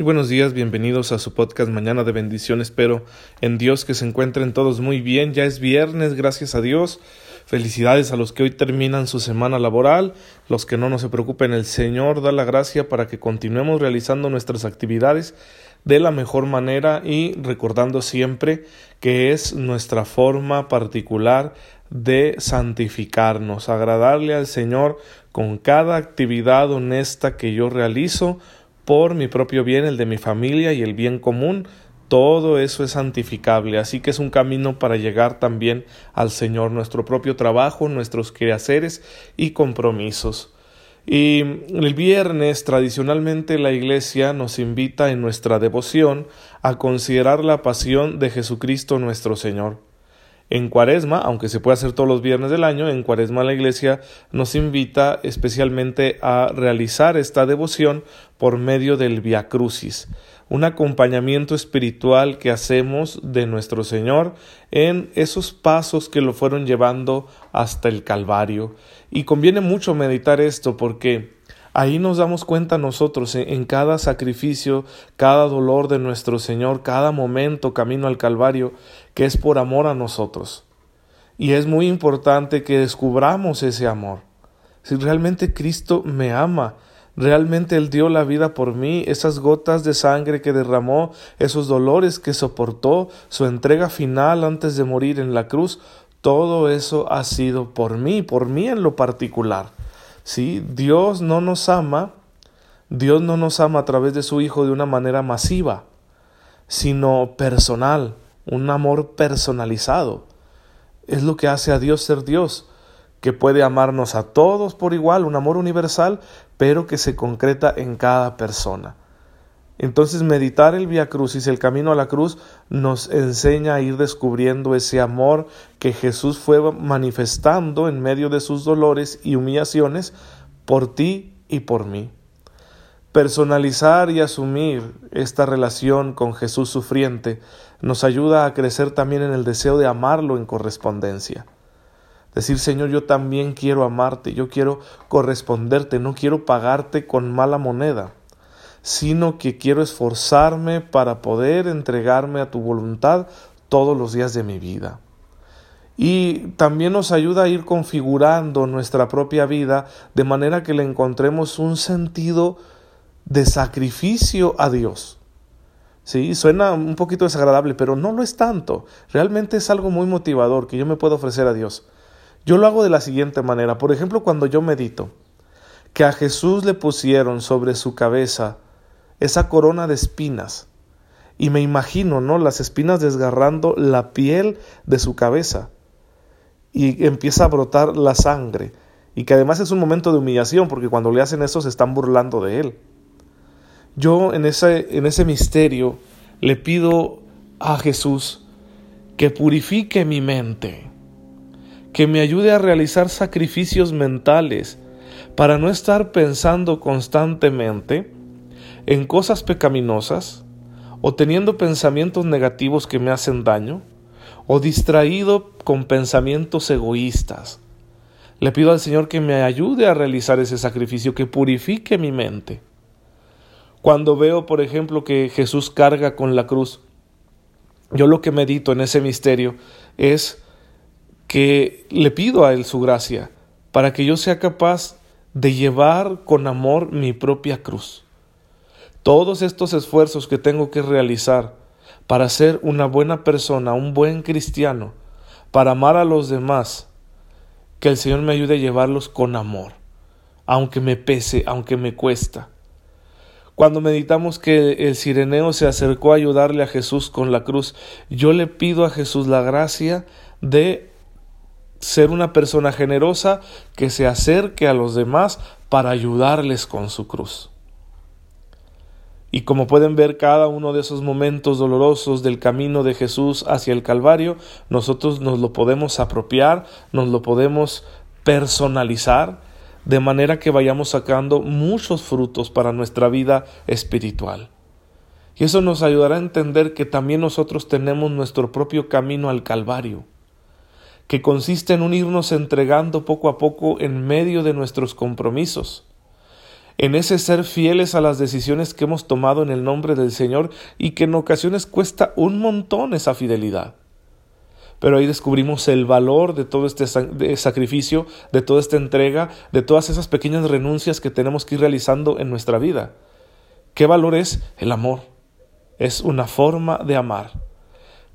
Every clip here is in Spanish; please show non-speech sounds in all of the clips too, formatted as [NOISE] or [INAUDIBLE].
Buenos días, bienvenidos a su podcast Mañana de Bendición. Espero en Dios que se encuentren todos muy bien. Ya es viernes, gracias a Dios. Felicidades a los que hoy terminan su semana laboral. Los que no, no se preocupen, el Señor da la gracia para que continuemos realizando nuestras actividades de la mejor manera y recordando siempre que es nuestra forma particular de santificarnos, agradarle al Señor con cada actividad honesta que yo realizo por mi propio bien, el de mi familia y el bien común, todo eso es santificable, así que es un camino para llegar también al Señor, nuestro propio trabajo, nuestros quehaceres y compromisos. Y el viernes tradicionalmente la Iglesia nos invita en nuestra devoción a considerar la pasión de Jesucristo nuestro Señor. En Cuaresma, aunque se puede hacer todos los viernes del año, en Cuaresma la Iglesia nos invita especialmente a realizar esta devoción por medio del Via Crucis, un acompañamiento espiritual que hacemos de nuestro Señor en esos pasos que lo fueron llevando hasta el Calvario. Y conviene mucho meditar esto porque Ahí nos damos cuenta nosotros en cada sacrificio, cada dolor de nuestro Señor, cada momento camino al Calvario, que es por amor a nosotros. Y es muy importante que descubramos ese amor. Si realmente Cristo me ama, realmente Él dio la vida por mí, esas gotas de sangre que derramó, esos dolores que soportó, su entrega final antes de morir en la cruz, todo eso ha sido por mí, por mí en lo particular. ¿Sí? Dios no nos ama, Dios no nos ama a través de su Hijo de una manera masiva, sino personal, un amor personalizado. Es lo que hace a Dios ser Dios, que puede amarnos a todos por igual, un amor universal, pero que se concreta en cada persona. Entonces meditar el Via Crucis, el camino a la cruz, nos enseña a ir descubriendo ese amor que Jesús fue manifestando en medio de sus dolores y humillaciones por ti y por mí. Personalizar y asumir esta relación con Jesús sufriente nos ayuda a crecer también en el deseo de amarlo en correspondencia. Decir, Señor, yo también quiero amarte, yo quiero corresponderte, no quiero pagarte con mala moneda sino que quiero esforzarme para poder entregarme a tu voluntad todos los días de mi vida. Y también nos ayuda a ir configurando nuestra propia vida de manera que le encontremos un sentido de sacrificio a Dios. Sí, suena un poquito desagradable, pero no lo es tanto. Realmente es algo muy motivador que yo me puedo ofrecer a Dios. Yo lo hago de la siguiente manera. Por ejemplo, cuando yo medito, que a Jesús le pusieron sobre su cabeza esa corona de espinas. Y me imagino, ¿no? Las espinas desgarrando la piel de su cabeza. Y empieza a brotar la sangre. Y que además es un momento de humillación, porque cuando le hacen eso se están burlando de él. Yo en ese, en ese misterio le pido a Jesús que purifique mi mente, que me ayude a realizar sacrificios mentales para no estar pensando constantemente en cosas pecaminosas, o teniendo pensamientos negativos que me hacen daño, o distraído con pensamientos egoístas. Le pido al Señor que me ayude a realizar ese sacrificio, que purifique mi mente. Cuando veo, por ejemplo, que Jesús carga con la cruz, yo lo que medito en ese misterio es que le pido a Él su gracia para que yo sea capaz de llevar con amor mi propia cruz todos estos esfuerzos que tengo que realizar para ser una buena persona, un buen cristiano, para amar a los demás, que el Señor me ayude a llevarlos con amor, aunque me pese, aunque me cuesta. Cuando meditamos que el sireneo se acercó a ayudarle a Jesús con la cruz, yo le pido a Jesús la gracia de ser una persona generosa que se acerque a los demás para ayudarles con su cruz. Y como pueden ver cada uno de esos momentos dolorosos del camino de Jesús hacia el Calvario, nosotros nos lo podemos apropiar, nos lo podemos personalizar, de manera que vayamos sacando muchos frutos para nuestra vida espiritual. Y eso nos ayudará a entender que también nosotros tenemos nuestro propio camino al Calvario, que consiste en unirnos entregando poco a poco en medio de nuestros compromisos en ese ser fieles a las decisiones que hemos tomado en el nombre del Señor y que en ocasiones cuesta un montón esa fidelidad. Pero ahí descubrimos el valor de todo este sacrificio, de toda esta entrega, de todas esas pequeñas renuncias que tenemos que ir realizando en nuestra vida. ¿Qué valor es? El amor. Es una forma de amar.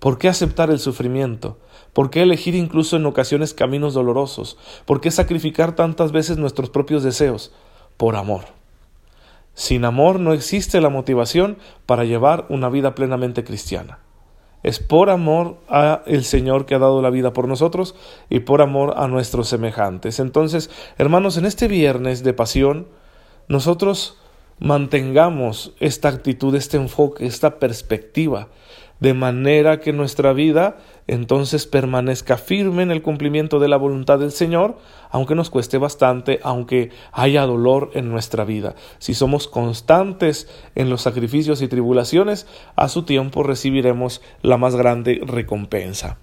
¿Por qué aceptar el sufrimiento? ¿Por qué elegir incluso en ocasiones caminos dolorosos? ¿Por qué sacrificar tantas veces nuestros propios deseos? Por amor. Sin amor no existe la motivación para llevar una vida plenamente cristiana. Es por amor a el Señor que ha dado la vida por nosotros y por amor a nuestros semejantes. Entonces, hermanos, en este viernes de pasión, nosotros mantengamos esta actitud, este enfoque, esta perspectiva de manera que nuestra vida entonces permanezca firme en el cumplimiento de la voluntad del Señor, aunque nos cueste bastante, aunque haya dolor en nuestra vida. Si somos constantes en los sacrificios y tribulaciones, a su tiempo recibiremos la más grande recompensa.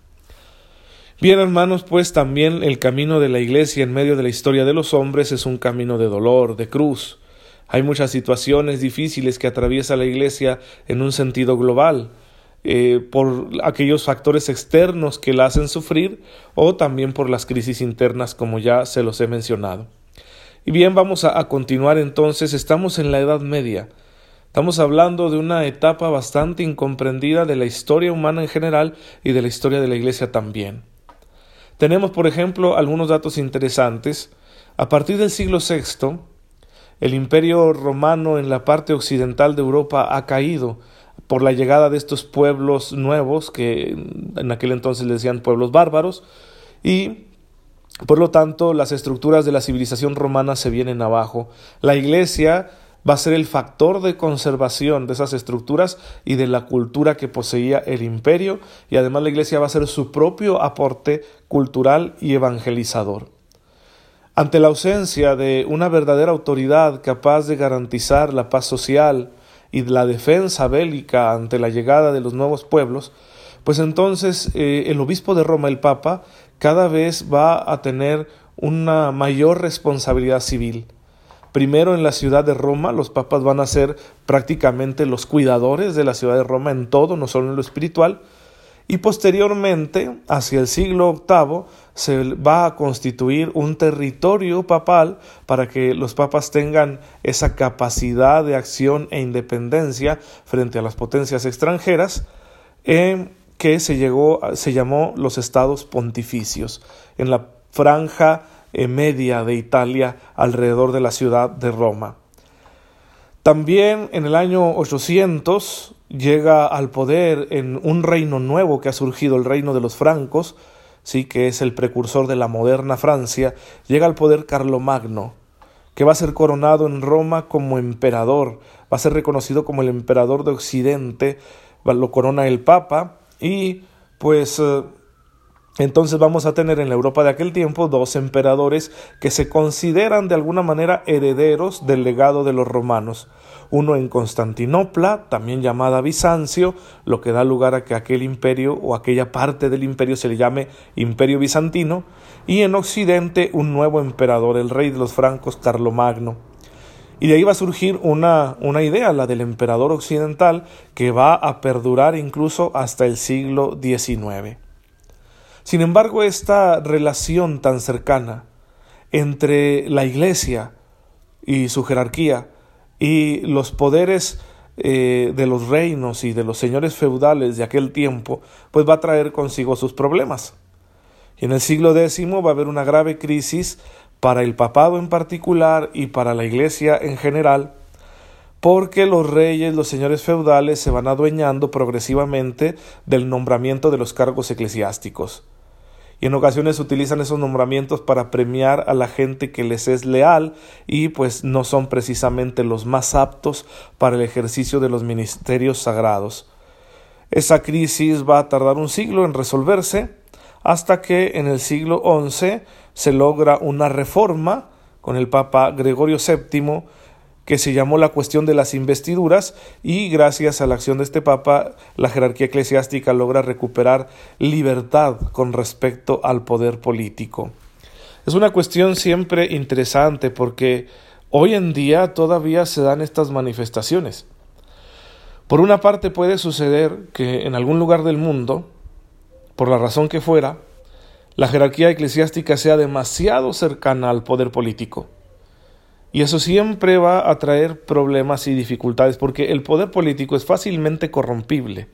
Bien, hermanos, pues también el camino de la Iglesia en medio de la historia de los hombres es un camino de dolor, de cruz. Hay muchas situaciones difíciles que atraviesa la Iglesia en un sentido global. Eh, por aquellos factores externos que la hacen sufrir o también por las crisis internas como ya se los he mencionado. Y bien, vamos a, a continuar entonces, estamos en la Edad Media. Estamos hablando de una etapa bastante incomprendida de la historia humana en general y de la historia de la Iglesia también. Tenemos, por ejemplo, algunos datos interesantes. A partir del siglo VI, el imperio romano en la parte occidental de Europa ha caído por la llegada de estos pueblos nuevos, que en aquel entonces le decían pueblos bárbaros, y por lo tanto las estructuras de la civilización romana se vienen abajo. La iglesia va a ser el factor de conservación de esas estructuras y de la cultura que poseía el imperio, y además la iglesia va a ser su propio aporte cultural y evangelizador. Ante la ausencia de una verdadera autoridad capaz de garantizar la paz social, y la defensa bélica ante la llegada de los nuevos pueblos, pues entonces eh, el obispo de Roma, el Papa, cada vez va a tener una mayor responsabilidad civil. Primero en la ciudad de Roma, los papas van a ser prácticamente los cuidadores de la ciudad de Roma en todo, no solo en lo espiritual, y posteriormente, hacia el siglo VIII, se va a constituir un territorio papal para que los papas tengan esa capacidad de acción e independencia frente a las potencias extranjeras, que se, llegó, se llamó los estados pontificios, en la franja eh, media de Italia alrededor de la ciudad de Roma. También en el año 800 llega al poder en un reino nuevo que ha surgido, el reino de los francos, sí que es el precursor de la moderna Francia, llega al poder Carlomagno, que va a ser coronado en Roma como emperador, va a ser reconocido como el emperador de Occidente, lo corona el Papa y pues eh, entonces vamos a tener en la Europa de aquel tiempo dos emperadores que se consideran de alguna manera herederos del legado de los romanos. Uno en Constantinopla, también llamada Bizancio, lo que da lugar a que aquel imperio o aquella parte del imperio se le llame Imperio Bizantino, y en Occidente un nuevo emperador, el rey de los francos, Carlomagno. Y de ahí va a surgir una, una idea, la del emperador occidental, que va a perdurar incluso hasta el siglo XIX. Sin embargo, esta relación tan cercana entre la Iglesia y su jerarquía y los poderes eh, de los reinos y de los señores feudales de aquel tiempo, pues va a traer consigo sus problemas. Y en el siglo X va a haber una grave crisis para el papado en particular y para la iglesia en general, porque los reyes, los señores feudales se van adueñando progresivamente del nombramiento de los cargos eclesiásticos y en ocasiones utilizan esos nombramientos para premiar a la gente que les es leal y pues no son precisamente los más aptos para el ejercicio de los ministerios sagrados. Esa crisis va a tardar un siglo en resolverse hasta que en el siglo XI se logra una reforma con el Papa Gregorio VII que se llamó la cuestión de las investiduras y gracias a la acción de este Papa la jerarquía eclesiástica logra recuperar libertad con respecto al poder político. Es una cuestión siempre interesante porque Hoy en día todavía se dan estas manifestaciones. Por una parte puede suceder que en algún lugar del mundo, por la razón que fuera, la jerarquía eclesiástica sea demasiado cercana al poder político. Y eso siempre va a traer problemas y dificultades, porque el poder político es fácilmente corrompible.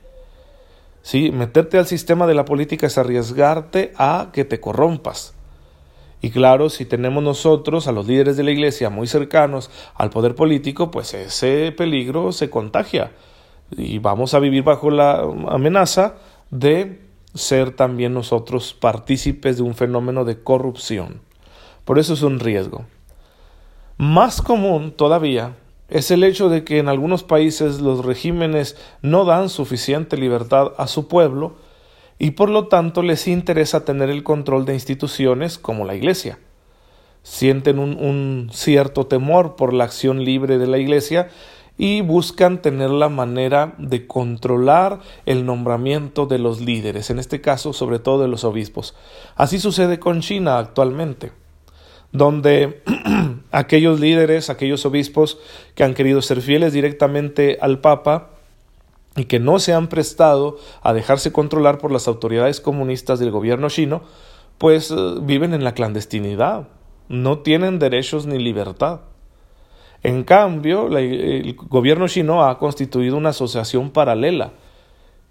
¿Sí? Meterte al sistema de la política es arriesgarte a que te corrompas. Y claro, si tenemos nosotros a los líderes de la iglesia muy cercanos al poder político, pues ese peligro se contagia. Y vamos a vivir bajo la amenaza de ser también nosotros partícipes de un fenómeno de corrupción. Por eso es un riesgo. Más común todavía es el hecho de que en algunos países los regímenes no dan suficiente libertad a su pueblo y por lo tanto les interesa tener el control de instituciones como la Iglesia. Sienten un, cierto temor por la acción libre de la Iglesia y buscan tener la manera de controlar el nombramiento de los líderes, en este caso sobre todo de los obispos. Así sucede con China actualmente donde [CLEARS THROAT] aquellos líderes, aquellos obispos que han querido ser fieles directamente al Papa y que no se han prestado a dejarse controlar por las autoridades comunistas del gobierno chino, pues eh, viven en la clandestinidad, no tienen derechos ni libertad. En cambio, el gobierno chino ha constituido una asociación paralela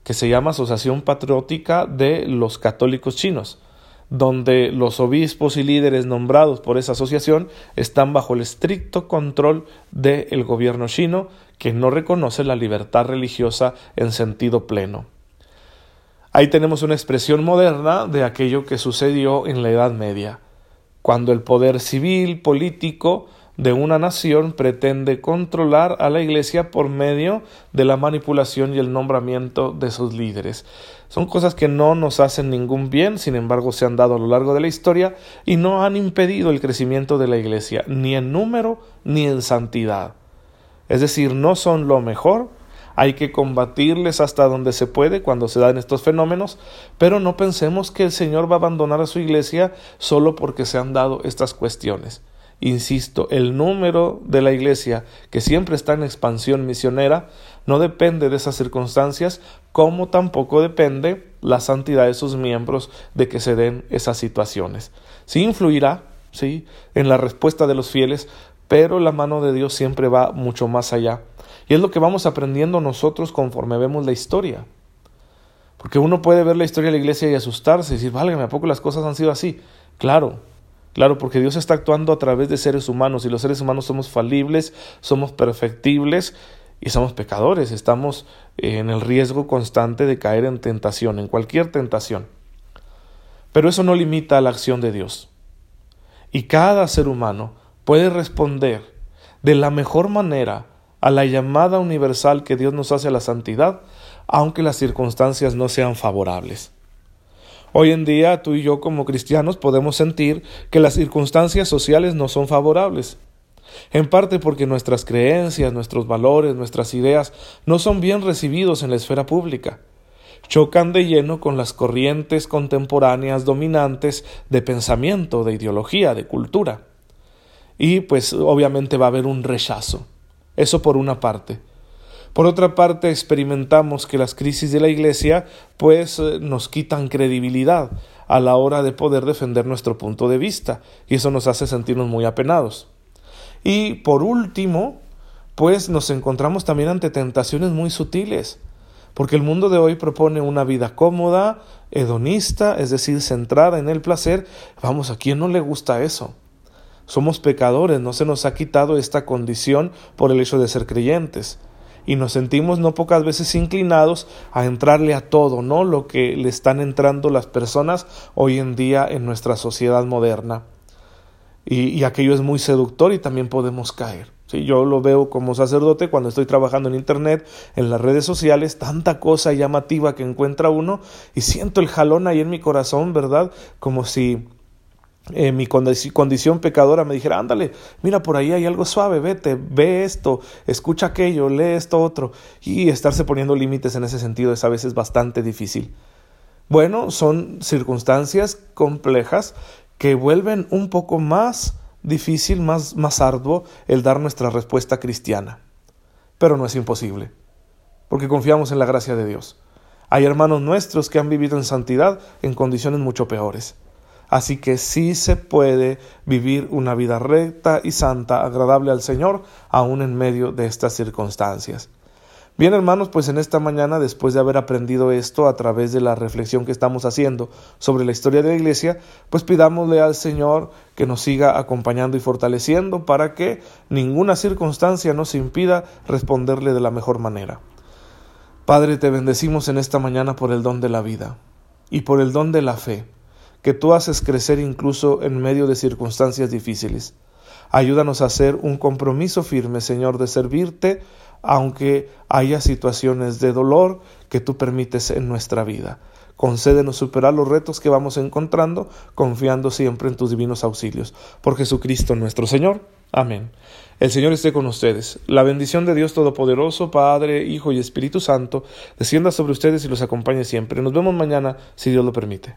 que se llama Asociación Patriótica de los Católicos Chinos donde los obispos y líderes nombrados por esa asociación están bajo el estricto control del gobierno chino, que no reconoce la libertad religiosa en sentido pleno. Ahí tenemos una expresión moderna de aquello que sucedió en la Edad Media, cuando el poder civil, político, de una nación pretende controlar a la Iglesia por medio de la manipulación y el nombramiento de sus líderes. Son cosas que no nos hacen ningún bien, sin embargo se han dado a lo largo de la historia y no han impedido el crecimiento de la Iglesia, ni en número ni en santidad. Es decir, no son lo mejor, hay que combatirles hasta donde se puede cuando se dan estos fenómenos, pero no pensemos que el Señor va a abandonar a su iglesia solo porque se han dado estas cuestiones. Insisto, el número de la iglesia, que siempre está en expansión misionera, no depende de esas circunstancias, como tampoco depende la santidad de sus miembros de que se den esas situaciones. Sí influirá, sí, en la respuesta de los fieles, pero la mano de Dios siempre va mucho más allá. Y es lo que vamos aprendiendo nosotros conforme vemos la historia. Porque uno puede ver la historia de la iglesia y asustarse y decir, válgame, ¿a poco las cosas han sido así? Claro, Claro, porque Dios está actuando a través de seres humanos y los seres humanos somos falibles, somos perfectibles y somos pecadores. Estamos en el riesgo constante de caer en tentación, en cualquier tentación. Pero eso no limita la acción de Dios. Y cada ser humano puede responder de la mejor manera a la llamada universal que Dios nos hace a la santidad, aunque las circunstancias no sean favorables. Hoy en día tú y yo como cristianos podemos sentir que las circunstancias sociales no son favorables. En parte porque nuestras creencias, nuestros valores, nuestras ideas no son bien recibidos en la esfera pública. Chocan de lleno con las corrientes contemporáneas dominantes de pensamiento, de ideología, de cultura. Y pues obviamente va a haber un rechazo. Eso por una parte. Por otra parte, experimentamos que las crisis de la Iglesia pues eh, nos quitan credibilidad a la hora de poder defender nuestro punto de vista y eso nos hace sentirnos muy apenados. Y por último, pues nos encontramos también ante tentaciones muy sutiles, porque el mundo de hoy propone una vida cómoda, hedonista, es decir, centrada en el placer. Vamos, ¿a quién no le gusta eso? Somos pecadores, no se nos ha quitado esta condición por el hecho de ser creyentes y nos sentimos no pocas veces inclinados a entrarle a todo, ¿no? Lo que le están entrando las personas hoy en día en nuestra sociedad moderna. Y, aquello es muy seductor y también podemos caer. ¿sí? Yo lo veo como sacerdote cuando estoy trabajando en Internet, en las redes sociales, tanta cosa llamativa que encuentra uno y siento el jalón ahí en mi corazón, ¿verdad? Como si eh, mi condición pecadora me dijera, ándale, mira, por ahí hay algo suave, vete, ve esto, escucha aquello, lee esto otro. Y estarse poniendo límites en ese sentido es a veces bastante difícil. Bueno, son circunstancias complejas que vuelven un poco más difícil, más, más arduo el dar nuestra respuesta cristiana. Pero no es imposible, porque confiamos en la gracia de Dios. Hay hermanos nuestros que han vivido en santidad en condiciones mucho peores. Así que sí se puede vivir una vida recta y santa, agradable al Señor, aun en medio de estas circunstancias. Bien hermanos, pues en esta mañana, después de haber aprendido esto a través de la reflexión que estamos haciendo sobre la historia de la Iglesia, pues pidámosle al Señor que nos siga acompañando y fortaleciendo para que ninguna circunstancia nos impida responderle de la mejor manera. Padre, te bendecimos en esta mañana por el don de la vida y por el don de la fe, que tú haces crecer incluso en medio de circunstancias difíciles. Ayúdanos a hacer un compromiso firme, Señor, de servirte aunque haya situaciones de dolor que tú permites en nuestra vida. Concédenos superar los retos que vamos encontrando, confiando siempre en tus divinos auxilios. Por Jesucristo nuestro Señor. Amén. El Señor esté con ustedes. La bendición de Dios Todopoderoso, Padre, Hijo y Espíritu Santo, descienda sobre ustedes y los acompañe siempre. Nos vemos mañana, si Dios lo permite.